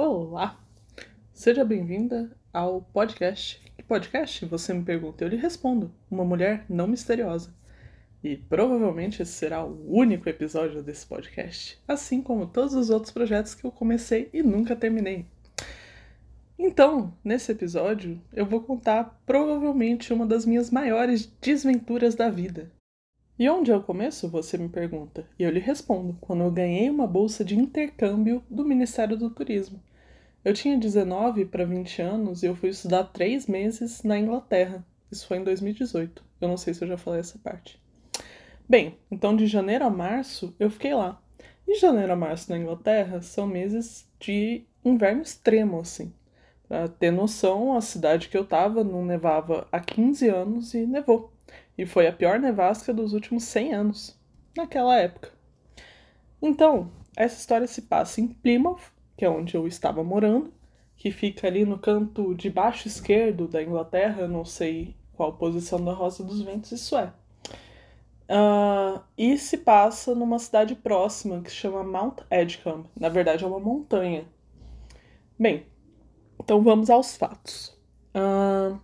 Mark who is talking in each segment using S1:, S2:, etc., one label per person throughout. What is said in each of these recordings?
S1: Olá! Seja bem-vinda ao podcast. Que podcast? Você me pergunta, eu lhe respondo. Uma mulher não misteriosa. E provavelmente esse será o único episódio desse podcast, assim como todos os outros projetos que eu comecei e nunca terminei. Então, nesse episódio, eu vou contar provavelmente uma das minhas maiores desventuras da vida. E onde eu começo? Você me pergunta. E eu lhe respondo: quando eu ganhei uma bolsa de intercâmbio do Ministério do Turismo. Eu tinha 19 para 20 anos e eu fui estudar três meses na Inglaterra. Isso foi em 2018. Eu não sei se eu já falei essa parte. Bem, então de janeiro a março eu fiquei lá. E janeiro a março na Inglaterra são meses de inverno extremo, assim. Pra ter noção, a cidade que eu tava não nevava há 15 anos e nevou e foi a pior nevasca dos últimos 100 anos, naquela época. Então, essa história se passa em Plymouth, que é onde eu estava morando, que fica ali no canto de baixo esquerdo da Inglaterra, não sei qual posição da Rosa dos Ventos isso é. Uh, e se passa numa cidade próxima que se chama Mount Edgecombe. Na verdade, é uma montanha. Bem, então vamos aos fatos. Uh,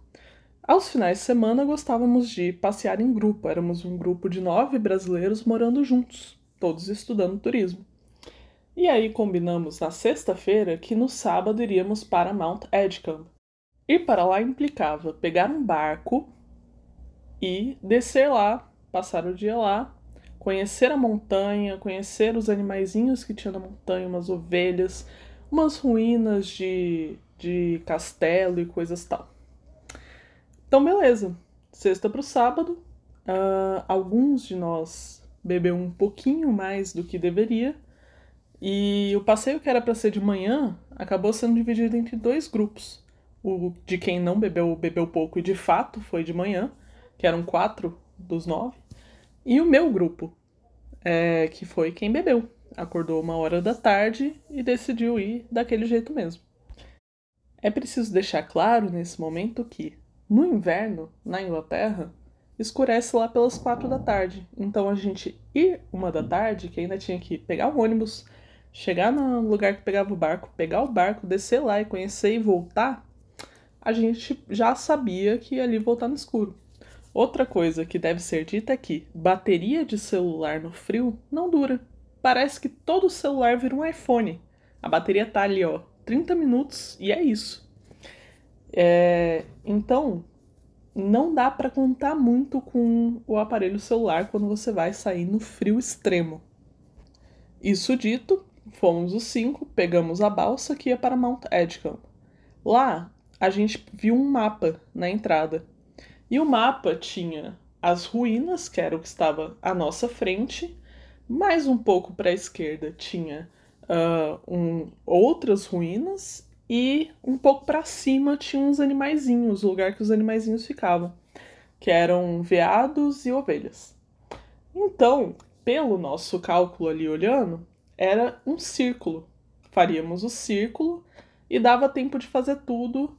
S1: aos finais de semana gostávamos de passear em grupo. Éramos um grupo de nove brasileiros morando juntos, todos estudando turismo. E aí combinamos na sexta-feira que no sábado iríamos para Mount Edgecombe. Ir para lá implicava pegar um barco e descer lá, passar o dia lá, conhecer a montanha, conhecer os animaizinhos que tinha na montanha, umas ovelhas, umas ruínas de, de castelo e coisas tal. Então, beleza. Sexta para o sábado. Uh, alguns de nós bebeu um pouquinho mais do que deveria. E o passeio que era para ser de manhã acabou sendo dividido entre dois grupos. O de quem não bebeu, bebeu pouco e de fato foi de manhã, que eram quatro dos nove. E o meu grupo, é, que foi quem bebeu. Acordou uma hora da tarde e decidiu ir daquele jeito mesmo. É preciso deixar claro nesse momento que no inverno, na Inglaterra, escurece lá pelas quatro da tarde. Então a gente ir uma da tarde, que ainda tinha que pegar o ônibus, chegar no lugar que pegava o barco, pegar o barco, descer lá e conhecer e voltar, a gente já sabia que ia ali voltar no escuro. Outra coisa que deve ser dita é que bateria de celular no frio não dura. Parece que todo celular vira um iPhone. A bateria tá ali, ó, 30 minutos e é isso. É, então, não dá para contar muito com o aparelho celular quando você vai sair no frio extremo. Isso dito, fomos os cinco, pegamos a balsa que ia para Mount Edgecombe. Lá, a gente viu um mapa na entrada. E o mapa tinha as ruínas, que era o que estava à nossa frente, mais um pouco para a esquerda tinha uh, um, outras ruínas e um pouco para cima tinha uns animaizinhos, o lugar que os animaizinhos ficavam, que eram veados e ovelhas. Então, pelo nosso cálculo ali olhando, era um círculo. Faríamos o círculo e dava tempo de fazer tudo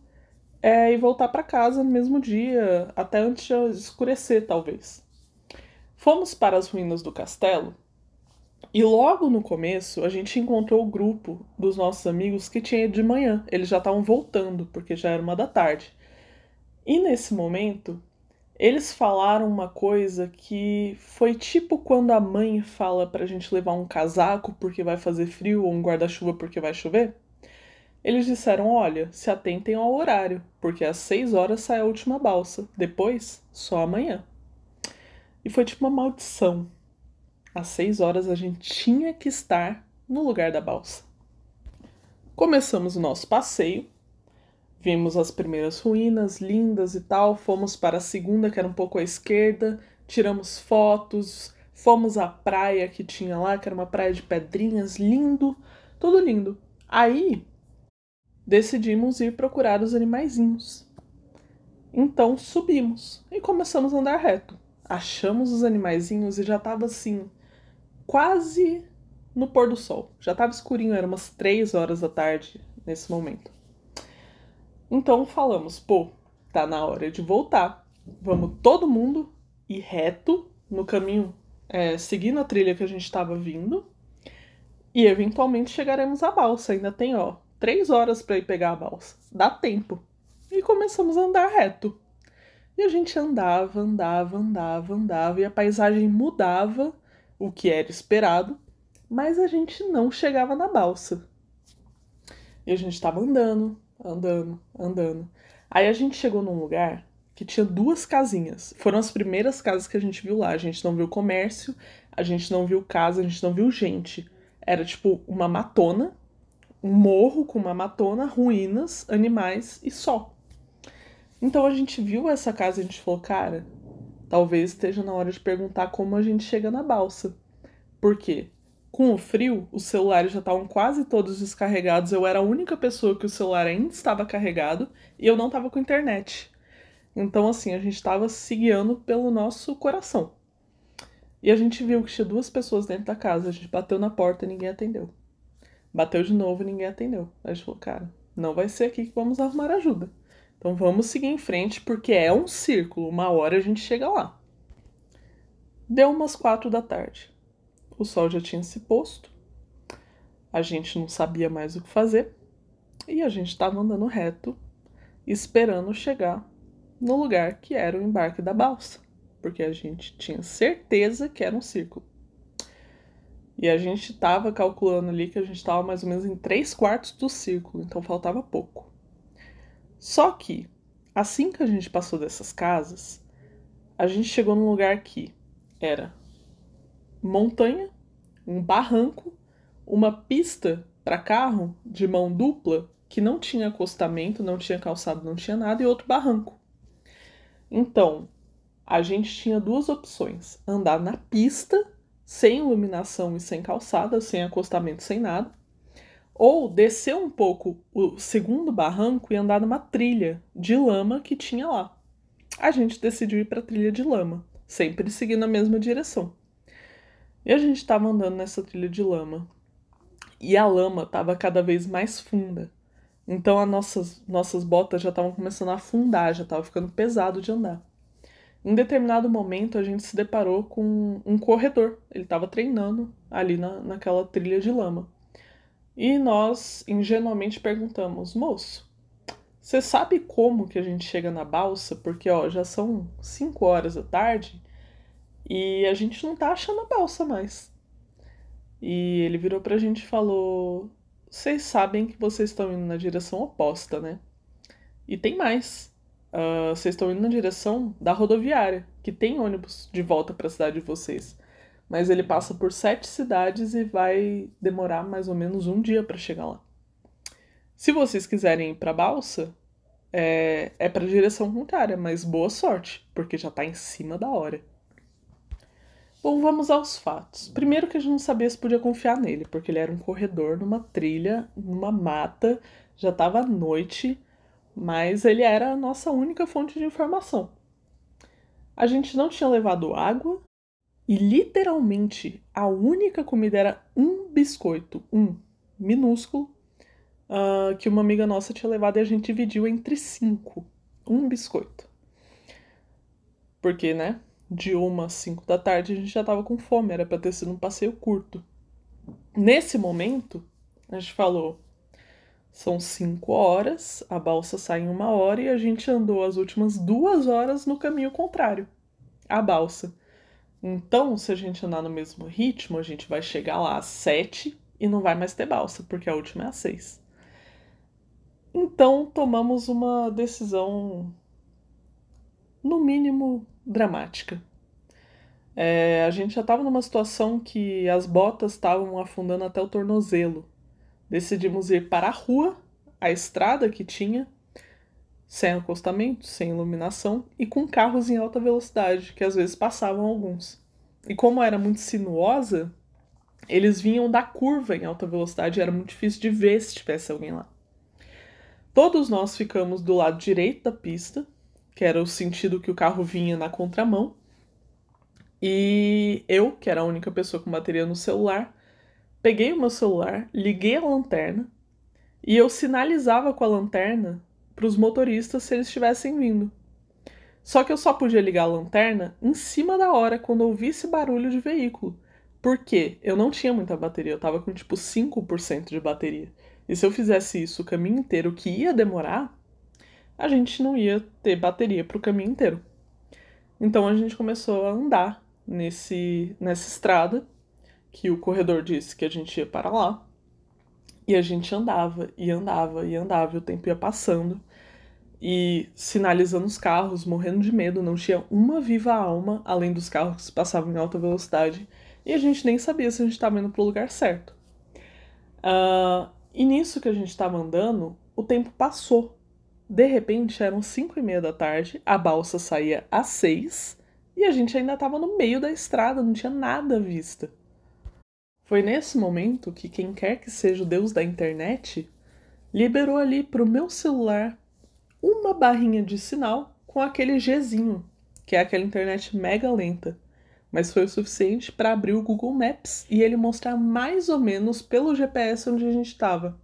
S1: é, e voltar para casa no mesmo dia, até antes de escurecer, talvez. Fomos para as ruínas do castelo e logo no começo, a gente encontrou o grupo dos nossos amigos que tinha de manhã. Eles já estavam voltando, porque já era uma da tarde. E nesse momento, eles falaram uma coisa que foi tipo quando a mãe fala pra gente levar um casaco porque vai fazer frio ou um guarda-chuva porque vai chover. Eles disseram: olha, se atentem ao horário, porque às seis horas sai a última balsa, depois só amanhã. E foi tipo uma maldição às seis horas a gente tinha que estar no lugar da balsa. Começamos o nosso passeio, vimos as primeiras ruínas lindas e tal, fomos para a segunda, que era um pouco à esquerda, tiramos fotos, fomos à praia que tinha lá, que era uma praia de pedrinhas, lindo, tudo lindo. Aí decidimos ir procurar os animaizinhos. Então subimos e começamos a andar reto. Achamos os animaizinhos e já estava assim, quase no pôr do sol. Já estava escurinho, era umas 3 horas da tarde nesse momento. Então falamos, pô, tá na hora de voltar. Vamos todo mundo ir reto no caminho, é, seguindo a trilha que a gente estava vindo. E eventualmente chegaremos à balsa. Ainda tem, ó, três horas para ir pegar a balsa. Dá tempo. E começamos a andar reto. E a gente andava, andava, andava, andava, e a paisagem mudava, o que era esperado, mas a gente não chegava na balsa. E a gente estava andando, andando, andando. Aí a gente chegou num lugar que tinha duas casinhas. Foram as primeiras casas que a gente viu lá. A gente não viu comércio, a gente não viu casa, a gente não viu gente. Era tipo uma matona, um morro com uma matona, ruínas, animais e só. Então a gente viu essa casa e a gente falou, cara, talvez esteja na hora de perguntar como a gente chega na balsa. Por quê? Com o frio, os celulares já estavam quase todos descarregados. Eu era a única pessoa que o celular ainda estava carregado e eu não estava com internet. Então, assim, a gente estava se guiando pelo nosso coração. E a gente viu que tinha duas pessoas dentro da casa. A gente bateu na porta e ninguém atendeu. Bateu de novo e ninguém atendeu. A gente falou, cara, não vai ser aqui que vamos arrumar ajuda. Então vamos seguir em frente porque é um círculo. Uma hora a gente chega lá. Deu umas quatro da tarde. O sol já tinha se posto, a gente não sabia mais o que fazer e a gente estava andando reto, esperando chegar no lugar que era o embarque da balsa, porque a gente tinha certeza que era um círculo. E a gente estava calculando ali que a gente estava mais ou menos em três quartos do círculo, então faltava pouco. Só que, assim que a gente passou dessas casas, a gente chegou num lugar que era montanha, um barranco, uma pista para carro de mão dupla que não tinha acostamento, não tinha calçado, não tinha nada e outro barranco. Então, a gente tinha duas opções: andar na pista, sem iluminação e sem calçada, sem acostamento, sem nada, ou descer um pouco o segundo barranco e andar numa trilha de lama que tinha lá. A gente decidiu ir para a trilha de lama, sempre seguindo a mesma direção. E a gente estava andando nessa trilha de lama. E a lama estava cada vez mais funda. Então as nossas, nossas botas já estavam começando a afundar, já estava ficando pesado de andar. Em determinado momento a gente se deparou com um corredor. Ele estava treinando ali na, naquela trilha de lama. E nós ingenuamente perguntamos, moço, você sabe como que a gente chega na balsa? Porque ó, já são 5 horas da tarde e a gente não tá achando a balsa mais. E ele virou pra gente e falou: Vocês sabem que vocês estão indo na direção oposta, né? E tem mais. Uh, vocês estão indo na direção da rodoviária, que tem ônibus de volta para a cidade de vocês. Mas ele passa por sete cidades e vai demorar mais ou menos um dia para chegar lá. Se vocês quiserem ir para Balsa, é, é para direção contrária, mas boa sorte, porque já está em cima da hora. Bom, vamos aos fatos. Primeiro que a gente não sabia se podia confiar nele, porque ele era um corredor numa trilha, numa mata, já estava à noite, mas ele era a nossa única fonte de informação. A gente não tinha levado água e literalmente a única comida era um biscoito, um minúsculo, uh, que uma amiga nossa tinha levado e a gente dividiu entre cinco. Um biscoito. Porque, né? De uma às 5 da tarde, a gente já estava com fome, era para ter sido um passeio curto. Nesse momento, a gente falou: são 5 horas, a balsa sai em uma hora e a gente andou as últimas duas horas no caminho contrário a balsa. Então, se a gente andar no mesmo ritmo, a gente vai chegar lá às 7 e não vai mais ter balsa, porque a última é às 6. Então, tomamos uma decisão, no mínimo, dramática. É, a gente já estava numa situação que as botas estavam afundando até o tornozelo. Decidimos ir para a rua, a estrada que tinha, sem acostamento, sem iluminação e com carros em alta velocidade, que às vezes passavam alguns. E como era muito sinuosa, eles vinham da curva em alta velocidade, era muito difícil de ver se tivesse alguém lá. Todos nós ficamos do lado direito da pista, que era o sentido que o carro vinha na contramão. E eu, que era a única pessoa com bateria no celular, peguei o meu celular, liguei a lanterna e eu sinalizava com a lanterna para os motoristas se eles estivessem vindo. Só que eu só podia ligar a lanterna em cima da hora quando ouvisse barulho de veículo. Porque eu não tinha muita bateria, eu tava com tipo 5% de bateria. E se eu fizesse isso o caminho inteiro, que ia demorar, a gente não ia ter bateria para o caminho inteiro. Então a gente começou a andar nesse, nessa estrada que o corredor disse que a gente ia para lá. E a gente andava e andava e andava, e o tempo ia passando e sinalizando os carros, morrendo de medo, não tinha uma viva alma além dos carros que passavam em alta velocidade e a gente nem sabia se a gente estava indo para o lugar certo. Uh, e nisso que a gente estava andando, o tempo passou. De repente eram 5 e meia da tarde, a balsa saía às 6 e a gente ainda estava no meio da estrada, não tinha nada à vista. Foi nesse momento que quem quer que seja o deus da internet liberou ali para o meu celular uma barrinha de sinal com aquele Gzinho, que é aquela internet mega lenta. Mas foi o suficiente para abrir o Google Maps e ele mostrar mais ou menos pelo GPS onde a gente estava.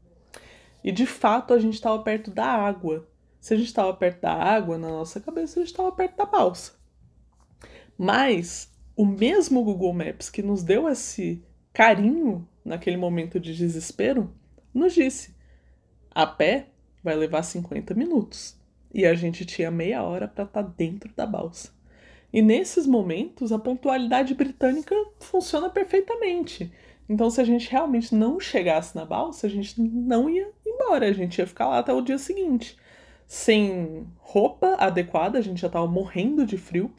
S1: E de fato a gente estava perto da água. Se a gente estava perto da água, na nossa cabeça a gente estava perto da balsa. Mas o mesmo Google Maps que nos deu esse carinho naquele momento de desespero nos disse: a pé vai levar 50 minutos. E a gente tinha meia hora para estar tá dentro da balsa. E nesses momentos, a pontualidade britânica funciona perfeitamente. Então, se a gente realmente não chegasse na balsa, a gente não ia embora, a gente ia ficar lá até o dia seguinte. Sem roupa adequada, a gente já estava morrendo de frio,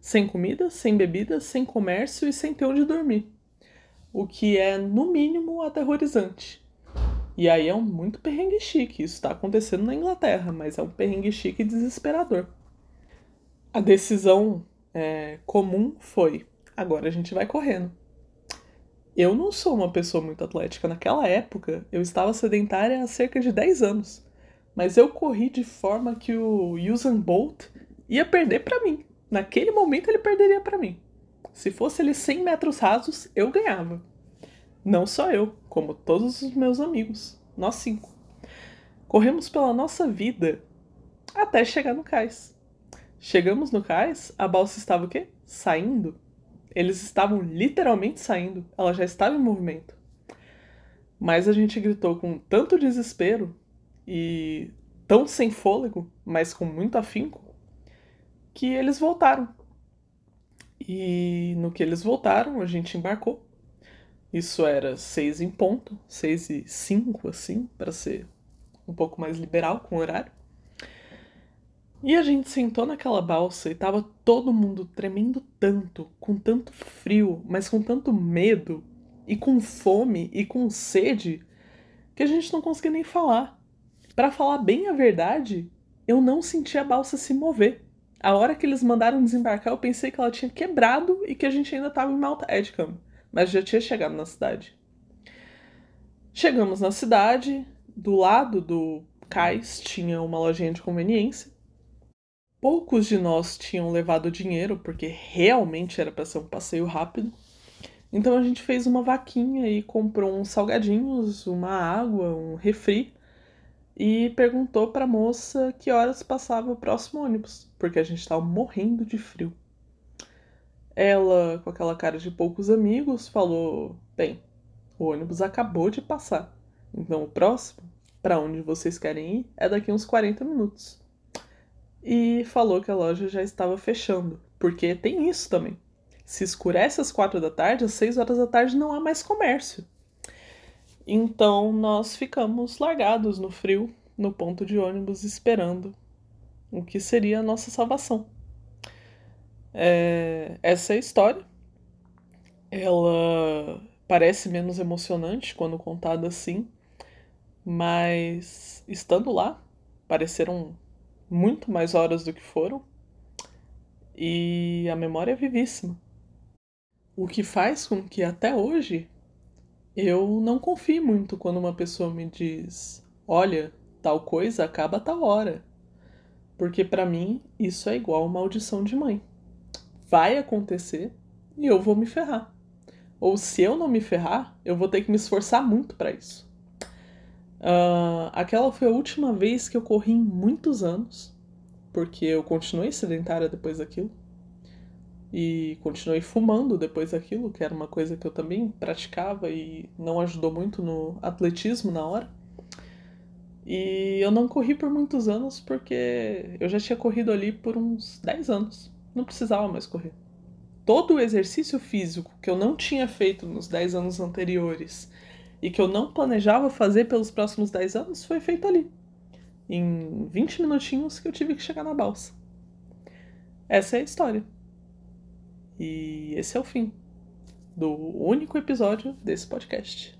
S1: sem comida, sem bebida, sem comércio e sem ter onde dormir. O que é, no mínimo, aterrorizante. E aí é um muito perrengue chique. Isso está acontecendo na Inglaterra, mas é um perrengue chique desesperador. A decisão é, comum foi: agora a gente vai correndo. Eu não sou uma pessoa muito atlética. Naquela época, eu estava sedentária há cerca de 10 anos. Mas eu corri de forma que o Usain Bolt ia perder para mim. Naquele momento ele perderia para mim. Se fosse ele 100 metros rasos, eu ganhava. Não só eu, como todos os meus amigos, nós cinco. Corremos pela nossa vida até chegar no cais. Chegamos no cais, a balsa estava o quê? Saindo. Eles estavam literalmente saindo, ela já estava em movimento. Mas a gente gritou com tanto desespero e tão sem fôlego, mas com muito afinco, que eles voltaram. E no que eles voltaram, a gente embarcou isso era seis em ponto, seis e cinco, assim, para ser um pouco mais liberal com o horário. E a gente sentou naquela balsa e tava todo mundo tremendo tanto, com tanto frio, mas com tanto medo, e com fome e com sede, que a gente não conseguia nem falar. Para falar bem a verdade, eu não senti a balsa se mover. A hora que eles mandaram desembarcar, eu pensei que ela tinha quebrado e que a gente ainda estava em Malta Edgecombe mas já tinha chegado na cidade. Chegamos na cidade, do lado do cais tinha uma lojinha de conveniência. Poucos de nós tinham levado dinheiro, porque realmente era para ser um passeio rápido. Então a gente fez uma vaquinha e comprou uns salgadinhos, uma água, um refri e perguntou para a moça que horas passava o próximo ônibus, porque a gente estava morrendo de frio. Ela, com aquela cara de poucos amigos, falou: Bem, o ônibus acabou de passar, então o próximo, para onde vocês querem ir, é daqui uns 40 minutos. E falou que a loja já estava fechando, porque tem isso também. Se escurece às quatro da tarde, às seis horas da tarde não há mais comércio. Então nós ficamos largados no frio, no ponto de ônibus, esperando o que seria a nossa salvação. É, essa é a história. Ela parece menos emocionante quando contada assim, mas estando lá, pareceram muito mais horas do que foram e a memória é vivíssima. O que faz com que até hoje eu não confie muito quando uma pessoa me diz: olha, tal coisa acaba a tal hora. Porque para mim isso é igual maldição de mãe vai acontecer e eu vou me ferrar. Ou se eu não me ferrar, eu vou ter que me esforçar muito para isso. Uh, aquela foi a última vez que eu corri em muitos anos, porque eu continuei sedentária depois daquilo. E continuei fumando depois daquilo, que era uma coisa que eu também praticava e não ajudou muito no atletismo na hora. E eu não corri por muitos anos porque eu já tinha corrido ali por uns 10 anos. Não precisava mais correr. Todo o exercício físico que eu não tinha feito nos 10 anos anteriores e que eu não planejava fazer pelos próximos 10 anos foi feito ali. Em 20 minutinhos que eu tive que chegar na balsa. Essa é a história. E esse é o fim do único episódio desse podcast.